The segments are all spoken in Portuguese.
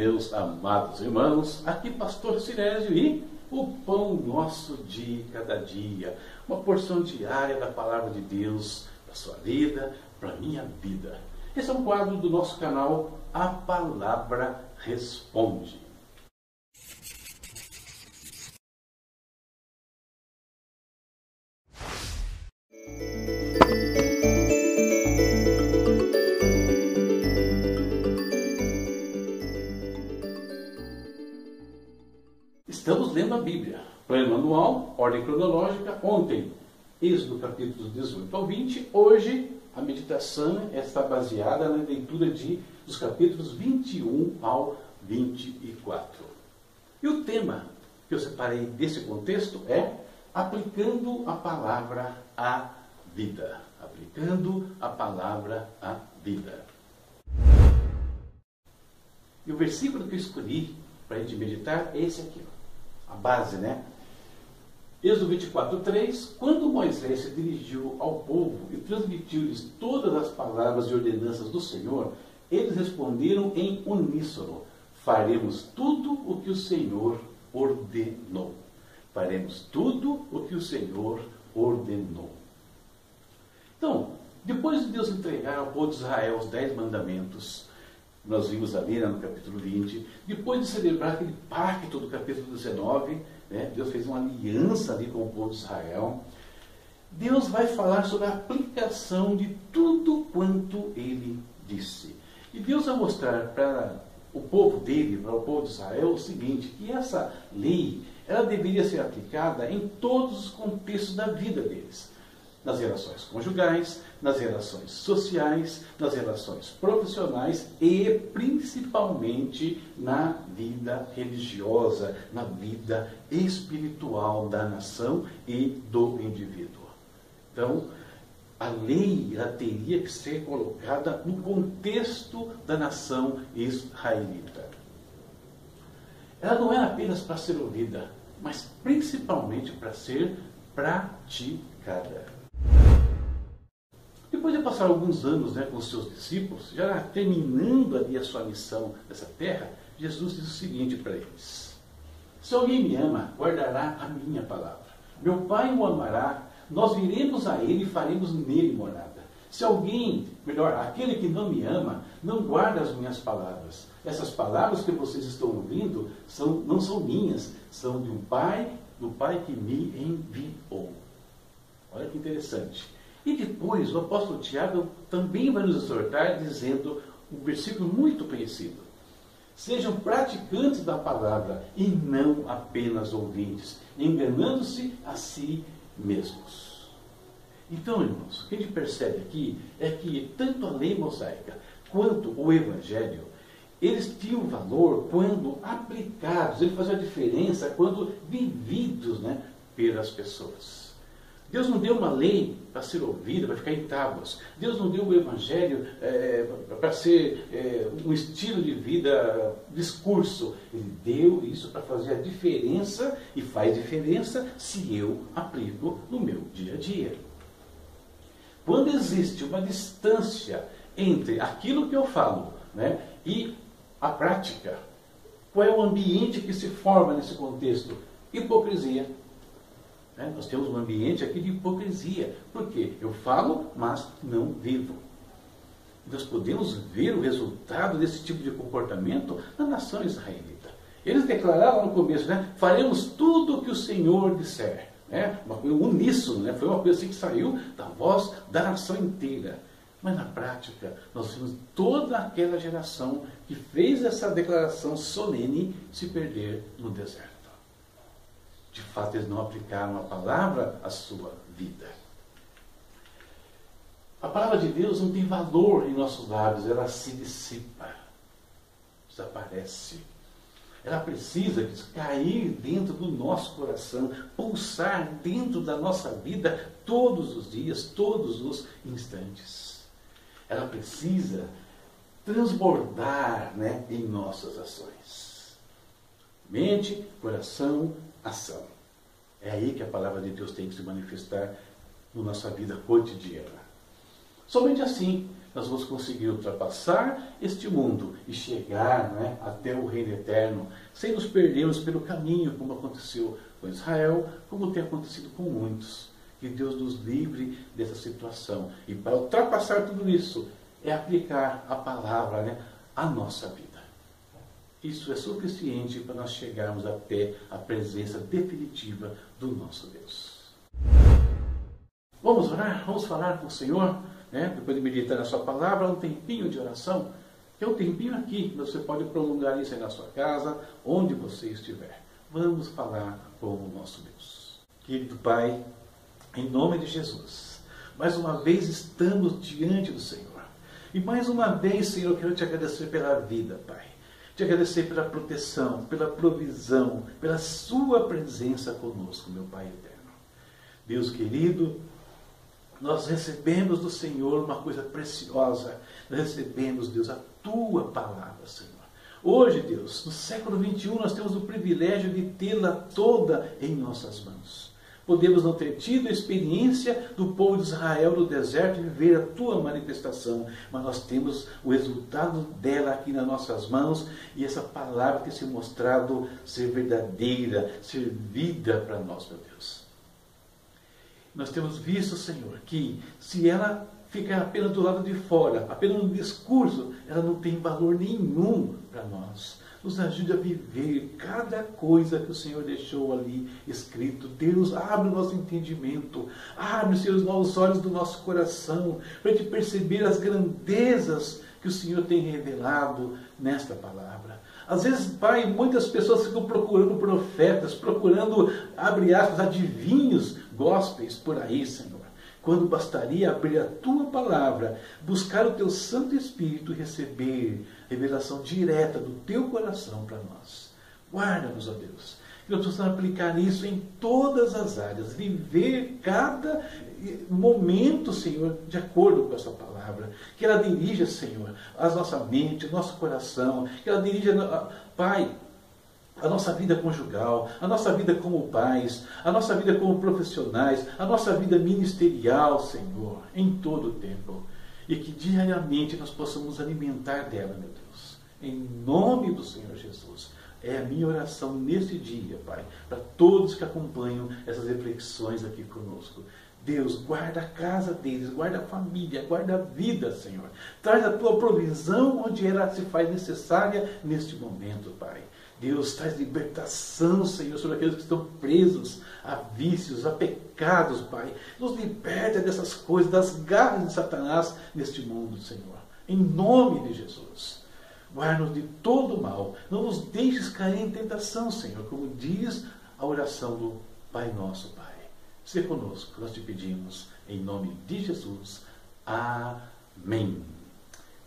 meus amados irmãos, aqui Pastor Sinésio e o pão nosso de cada dia, uma porção diária da palavra de Deus para sua vida, para minha vida. Esse é um quadro do nosso canal A Palavra Responde. Lendo a Bíblia. Plano anual, ordem cronológica, ontem, Êxodo capítulo 18 ao 20. Hoje, a meditação está baseada na leitura de, dos capítulos 21 ao 24. E o tema que eu separei desse contexto é aplicando a palavra à vida. Aplicando a palavra à vida. E o versículo que eu escolhi para a gente meditar é esse aqui. Ó a base, né? Êxodo 24, 3, quando Moisés se dirigiu ao povo e transmitiu-lhes todas as palavras e ordenanças do Senhor, eles responderam em uníssono: Faremos tudo o que o Senhor ordenou. Faremos tudo o que o Senhor ordenou. Então, depois de Deus entregar ao povo de Israel os dez mandamentos, nós vimos ali né, no capítulo 20, depois de celebrar aquele pacto do capítulo 19, né, Deus fez uma aliança ali com o povo de Israel. Deus vai falar sobre a aplicação de tudo quanto ele disse. E Deus vai mostrar para o povo dele, para o povo de Israel, o seguinte, que essa lei, ela deveria ser aplicada em todos os contextos da vida deles nas relações conjugais, nas relações sociais, nas relações profissionais e principalmente na vida religiosa, na vida espiritual da nação e do indivíduo. Então, a lei ela teria que ser colocada no contexto da nação israelita. Ela não era apenas para ser ouvida, mas principalmente para ser praticada. Depois de passar alguns anos né, com os seus discípulos, já terminando ali a sua missão nessa terra, Jesus diz o seguinte para eles: Se alguém me ama, guardará a minha palavra. Meu Pai o amará, nós viremos a ele e faremos nele morada. Se alguém, melhor, aquele que não me ama, não guarda as minhas palavras. Essas palavras que vocês estão ouvindo são, não são minhas, são de um Pai, do Pai que me enviou. Olha que interessante. E depois o apóstolo Tiago também vai nos exortar dizendo um versículo muito conhecido. Sejam praticantes da palavra e não apenas ouvintes, enganando-se a si mesmos. Então, irmãos, o que a gente percebe aqui é que tanto a lei mosaica quanto o evangelho, eles tinham valor quando aplicados, eles faziam a diferença quando vividos né, pelas pessoas. Deus não deu uma lei para ser ouvida, para ficar em tábuas. Deus não deu o Evangelho é, para ser é, um estilo de vida, discurso. Ele deu isso para fazer a diferença e faz diferença se eu aplico no meu dia a dia. Quando existe uma distância entre aquilo que eu falo né, e a prática, qual é o ambiente que se forma nesse contexto? Hipocrisia né? Nós temos um ambiente aqui de hipocrisia. Por quê? Eu falo, mas não vivo. Nós podemos ver o resultado desse tipo de comportamento na nação israelita. Eles declararam no começo, né? faremos tudo o que o Senhor disser. Né? Uma coisa uníssono, né? foi uma coisa assim que saiu da voz da nação inteira. Mas na prática, nós vimos toda aquela geração que fez essa declaração solene se perder no deserto de fato eles não aplicaram a palavra à sua vida. A palavra de Deus não tem valor em nossos lábios, ela se dissipa, desaparece. Ela precisa cair dentro do nosso coração, pulsar dentro da nossa vida todos os dias, todos os instantes. Ela precisa transbordar né, em nossas ações. Mente, coração, ação. É aí que a palavra de Deus tem que se manifestar na nossa vida cotidiana. Somente assim nós vamos conseguir ultrapassar este mundo e chegar né, até o reino eterno, sem nos perdermos pelo caminho, como aconteceu com Israel, como tem acontecido com muitos. Que Deus nos livre dessa situação. E para ultrapassar tudo isso, é aplicar a palavra né, à nossa vida. Isso é suficiente para nós chegarmos até a presença definitiva do nosso Deus. Vamos orar? Vamos falar com o Senhor? Né? Depois de meditar na sua palavra, um tempinho de oração. É um tempinho aqui, você pode prolongar isso aí na sua casa, onde você estiver. Vamos falar com o nosso Deus. Querido Pai, em nome de Jesus, mais uma vez estamos diante do Senhor. E mais uma vez, Senhor, eu quero te agradecer pela vida, Pai. Te agradecer pela proteção, pela provisão, pela Sua presença conosco, meu Pai eterno. Deus querido, nós recebemos do Senhor uma coisa preciosa. Nós recebemos, Deus, a Tua palavra, Senhor. Hoje, Deus, no século XXI, nós temos o privilégio de tê-la toda em nossas mãos. Podemos não ter tido a experiência do povo de Israel no deserto e viver a tua manifestação, mas nós temos o resultado dela aqui nas nossas mãos e essa palavra tem se mostrado ser verdadeira, ser vida para nós, meu Deus. Nós temos visto, Senhor, que se ela ficar apenas do lado de fora, apenas no discurso, ela não tem valor nenhum para nós nos ajude a viver cada coisa que o Senhor deixou ali escrito. Deus, abre o nosso entendimento, abre, Senhor, os novos olhos do nosso coração, para te perceber as grandezas que o Senhor tem revelado nesta palavra. Às vezes, Pai, muitas pessoas ficam procurando profetas, procurando, abre aspas, adivinhos, gospels por aí, Senhor quando bastaria abrir a tua palavra, buscar o teu Santo Espírito e receber revelação direta do teu coração para nós. Guarda-nos, ó Deus. Que nós possamos aplicar isso em todas as áreas, viver cada momento, Senhor, de acordo com essa palavra. Que ela dirija, Senhor, a nossa mente, o nosso coração. Que ela dirija, Pai, a nossa vida conjugal, a nossa vida como pais, a nossa vida como profissionais, a nossa vida ministerial, Senhor, em todo o tempo. E que diariamente nós possamos alimentar dela, meu Deus. Em nome do Senhor Jesus. É a minha oração nesse dia, Pai, para todos que acompanham essas reflexões aqui conosco. Deus, guarda a casa deles, guarda a família, guarda a vida, Senhor. Traz a tua provisão onde ela se faz necessária neste momento, Pai. Deus traz libertação, Senhor, sobre aqueles que estão presos a vícios, a pecados, Pai. Nos liberta dessas coisas, das garras de Satanás neste mundo, Senhor. Em nome de Jesus. Guarda-nos de todo mal. Não nos deixes cair em tentação, Senhor, como diz a oração do Pai Nosso, Pai. Se conosco, nós te pedimos, em nome de Jesus. Amém.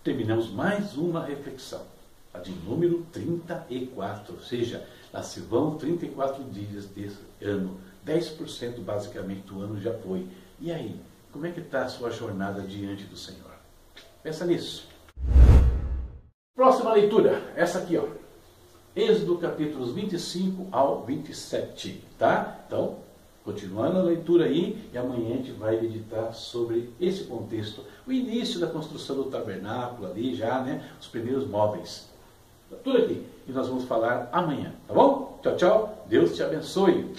Terminamos mais uma reflexão a de número 34, ou seja, lá se vão 34 dias desse ano, 10% basicamente do ano já foi. E aí, como é que está a sua jornada diante do Senhor? Pensa nisso. Próxima leitura, essa aqui, ó. Êxodo capítulos 25 ao 27, tá? Então, continuando a leitura aí, e amanhã a gente vai meditar sobre esse contexto, o início da construção do tabernáculo ali já, né? Os primeiros móveis. Tudo aqui. E nós vamos falar amanhã, tá bom? Tchau, tchau. Deus te abençoe.